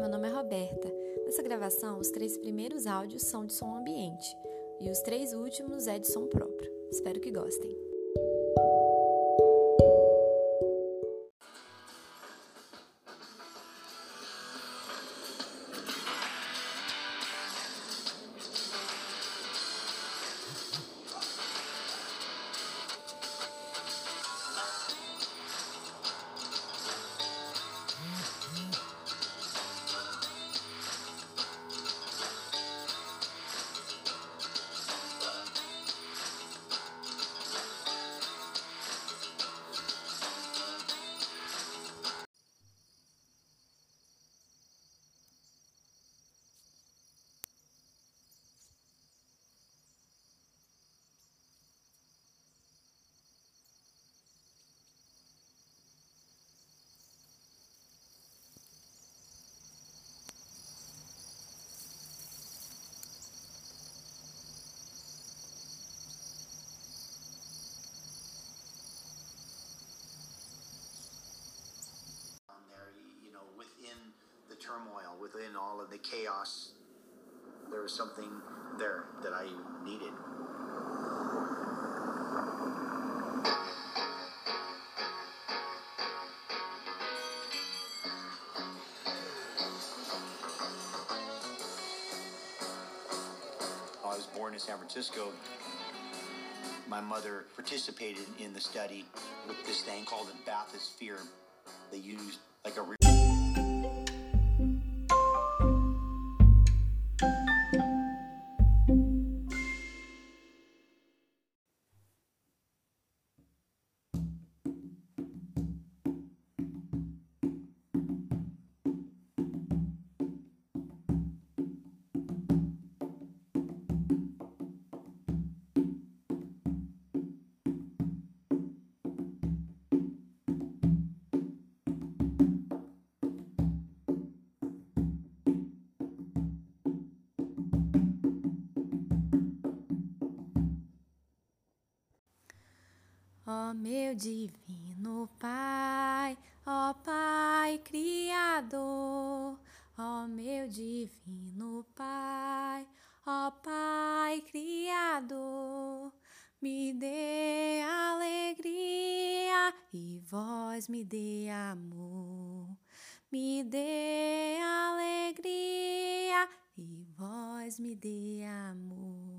meu nome é Roberta. Nessa gravação, os três primeiros áudios são de som ambiente e os três últimos é de som próprio. Espero que gostem. Turmoil, within all of the chaos, there was something there that I needed. I was born in San Francisco. My mother participated in the study with this thing called a bathysphere. They used like a Ó meu divino Pai, ó Pai Criador, ó meu divino Pai, ó Pai Criador, me dê alegria e vós me dê amor, me dê alegria e vós me dê amor.